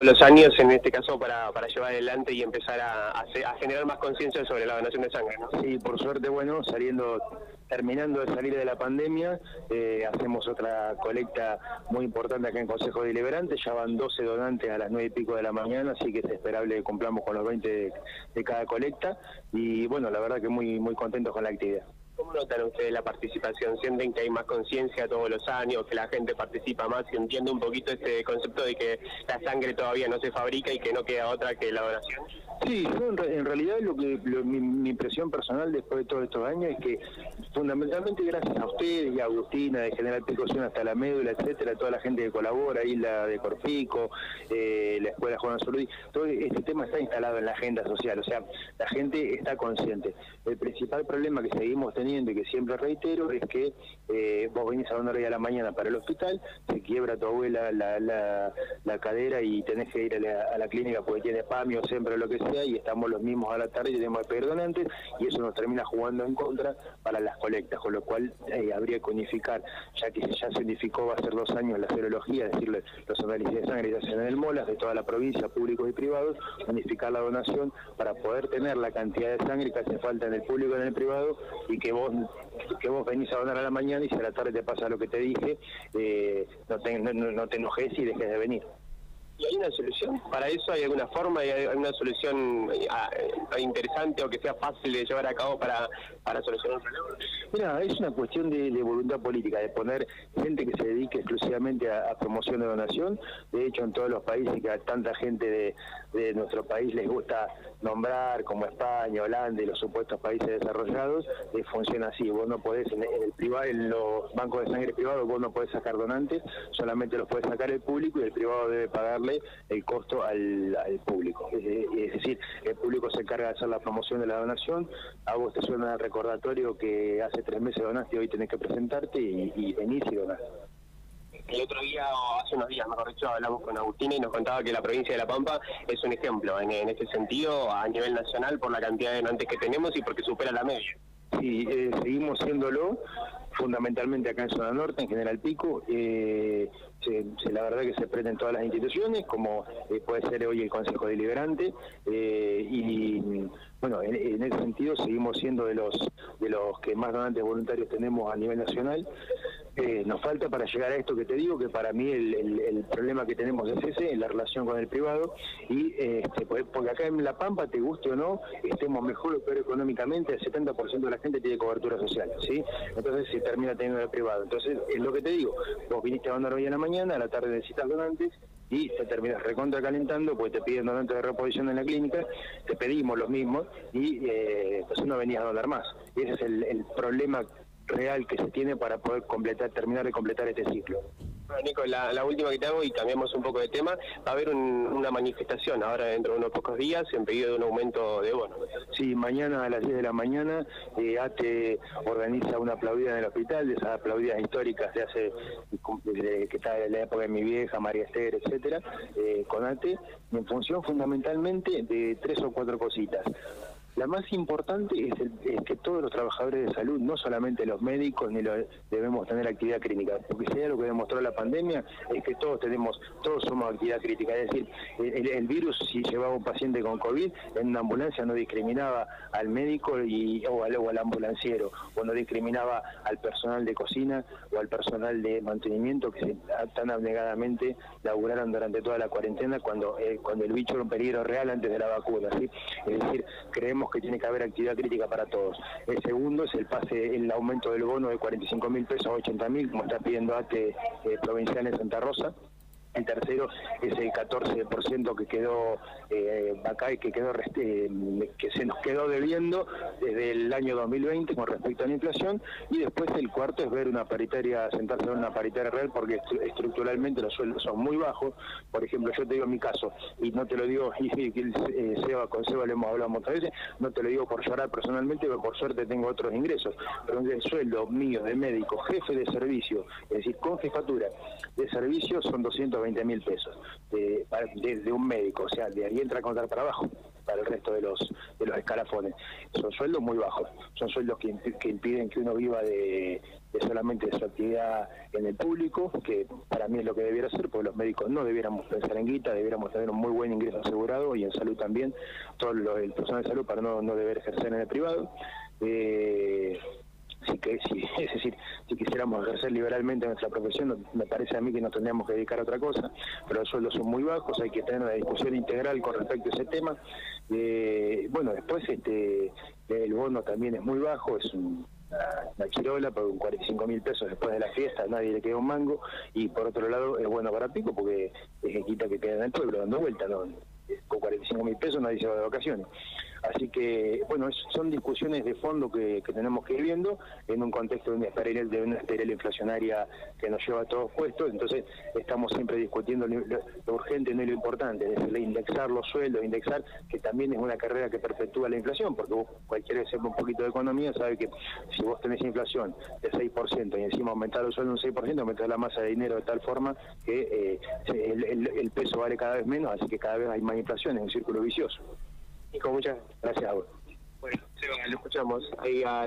los años en este caso para, para llevar adelante y empezar a, generar más conciencia sobre la donación de sangre. ¿no? Sí, por suerte, bueno, saliendo, terminando de salir de la pandemia, eh, hacemos otra colecta muy importante acá en Consejo Deliberante, ya van 12 donantes a las 9 y pico de la mañana, así que es esperable que cumplamos con los 20 de, de cada colecta y bueno, la verdad que muy, muy contentos con la actividad. ¿Cómo notan ustedes la participación? ¿Sienten que hay más conciencia todos los años, que la gente participa más y entiende un poquito este concepto de que la sangre todavía no se fabrica y que no queda otra que la donación? Sí, en, realidad lo que mi, impresión personal después de todos estos años es que fundamentalmente gracias a ustedes y a Agustina de General Precaución hasta la médula, etcétera, toda la gente que colabora, Isla de Corpico, eh, la Escuela Juan Azurdi, todo este tema está instalado en la agenda social, o sea, la gente está consciente. El principal problema que seguimos teniendo que siempre reitero es que eh, vos venís a una hora a la mañana para el hospital, se quiebra tu abuela la, la, cadera y tenés que ir a la, clínica porque tiene PAMI o siempre lo que sea y estamos los mismos a la tarde y tenemos perdonantes y eso nos termina jugando en contra para las colectas, con lo cual eh, habría que unificar, ya que ya se unificó va a ser dos años la serología, es decir, los análisis de sangre se hacen en el MOLAS de toda la provincia, públicos y privados, unificar la donación para poder tener la cantidad de sangre que hace falta en el público y en el privado y que vos que vos venís a donar a la mañana y si a la tarde te pasa lo que te dije, eh, no, te, no, te enojes y dejes de venir. ¿Y hay una solución? ¿Para eso hay alguna forma? ¿Hay alguna solución eh, eh, interesante o que sea fácil de llevar a cabo para, para solucionar el problema? Mira, es una cuestión de, voluntad política, de poner gente que se dedique exclusivamente a, promoción de donación. De hecho, en todos los países que a tanta gente de, de nuestro país les gusta nombrar, como España, Holanda y los supuestos países desarrollados, eh, funciona así. Vos no podés, en, el privado, en los bancos de sangre privados, vos no podés sacar donantes, solamente los puede sacar el público y el privado debe pagarle el costo al, público. Es, decir, el público se encarga de hacer la promoción de la donación, a vos te suena el recordatorio que hace tres meses donaste y hoy tenés que presentarte y, venís y donás. El otro día, o hace unos días, mejor dicho, hablamos con Agustín y nos contaba que la provincia de La Pampa es un ejemplo en, en este sentido a nivel nacional por la cantidad de donantes que tenemos y porque supera la media. Sí, eh, seguimos siéndolo, fundamentalmente acá en Zona Norte, en General Pico. Eh, la verdad que se prenden todas las instituciones, como eh, puede ser hoy el Consejo Deliberante, y bueno, en, ese sentido seguimos siendo de los de los que más donantes voluntarios tenemos a nivel nacional. Eh, nos falta para llegar a esto que te digo, que para mí el, problema que tenemos es ese, en la relación con el privado, y este, pues, porque acá en La Pampa, te guste o no, estemos mejor o peor económicamente, el 70% de la gente tiene cobertura social, ¿sí? Entonces se termina teniendo el privado. Entonces, es lo que te digo, vos viniste a donar hoy en la mañana, a la tarde necesitas donantes, y te terminas recontra calentando porque te piden donantes de reposición en la clínica, te pedimos los mismos y eh, pues no venías a donar más. Y ese es el problema real que se tiene para poder completar, terminar de completar este ciclo. Bueno, Nico, la, última que te hago y cambiamos un poco de tema, va a haber una manifestación ahora dentro de unos pocos días en pedido de un aumento de bono. Sí, mañana a las 10 de la mañana eh, ATE organiza una aplaudida en el hospital, de esas aplaudidas históricas de hace, que está en la época de mi vieja, María Esther, etcétera, eh, con ATE, en función fundamentalmente de tres o cuatro cositas. La más importante es, que todos los trabajadores de salud, no solamente los médicos, ni debemos tener actividad crítica, porque si hay algo que demostró la pandemia es que todos tenemos, todos somos actividad crítica, es decir, el, virus si llevaba un paciente con COVID en una ambulancia no discriminaba al médico y, o, al, o al ambulanciero, o no discriminaba al personal de cocina o al personal de mantenimiento que tan abnegadamente laburaron durante toda la cuarentena cuando, eh, cuando el bicho era un peligro real antes de la vacuna, ¿sí? Es decir, creemos que tiene que haber actividad crítica para todos. El segundo es el pase, el aumento del bono de 45 mil pesos a 80 mil, como está pidiendo ATE eh, Provincial en Santa Rosa. El tercero es el 14% que quedó eh, acá y que quedó eh, que se nos quedó debiendo desde el año 2020 con respecto a la inflación. Y después el cuarto es ver una paritaria sentarse en una paritaria real porque estructuralmente los sueldos son muy bajos. Por ejemplo yo te digo mi caso y no te lo digo y, eh, Seba con Seba le hemos hablado muchas veces no te lo digo por llorar personalmente porque por suerte tengo otros ingresos. Pero el sueldo mío de médico jefe de servicio es decir con jefatura de servicio son 220 mil pesos de, un médico, o sea, de ahí entra a contar para abajo. para el resto de los de los escalafones. Son sueldos muy bajos, son sueldos que, que impiden que uno viva de, solamente de su actividad en el público, que para mí es lo que debiera ser, porque los médicos no debiéramos pensar en guita, debiéramos tener un muy buen ingreso asegurado y en salud también, todo el personal de salud para no, no deber ejercer en el privado. Eh, si que si, es decir, si quisiéramos ejercer liberalmente nuestra profesión, me parece a mí que nos tendríamos que dedicar a otra cosa, pero los sueldos son muy bajos, hay que tener una discusión integral con respecto a ese tema. Eh, bueno, después este el bono también es muy bajo, es un la chirola por 45 mil pesos después de la fiesta, nadie le queda un mango, y por otro lado es bueno para Pico porque es quita que queda en el pueblo dando vuelta, ¿no? con 45 mil pesos nadie se va de vacaciones. Así que, bueno, son discusiones de fondo que, tenemos que ir viendo en un contexto de una espiral, de una inflacionaria que nos lleva a todos puestos. Entonces, estamos siempre discutiendo lo, urgente, no lo importante, es decir, indexar los sueldos, indexar, que también es una carrera que perpetúa la inflación, porque vos, cualquiera que sepa un poquito de economía sabe que si vos tenés inflación de 6% y encima aumentar los sueldos un 6%, aumentar la masa de dinero de tal forma que eh, el, peso vale cada vez menos, así que cada vez hay más inflación, es un círculo vicioso. Nico, muchas gracias. Bueno, lo escuchamos ahí al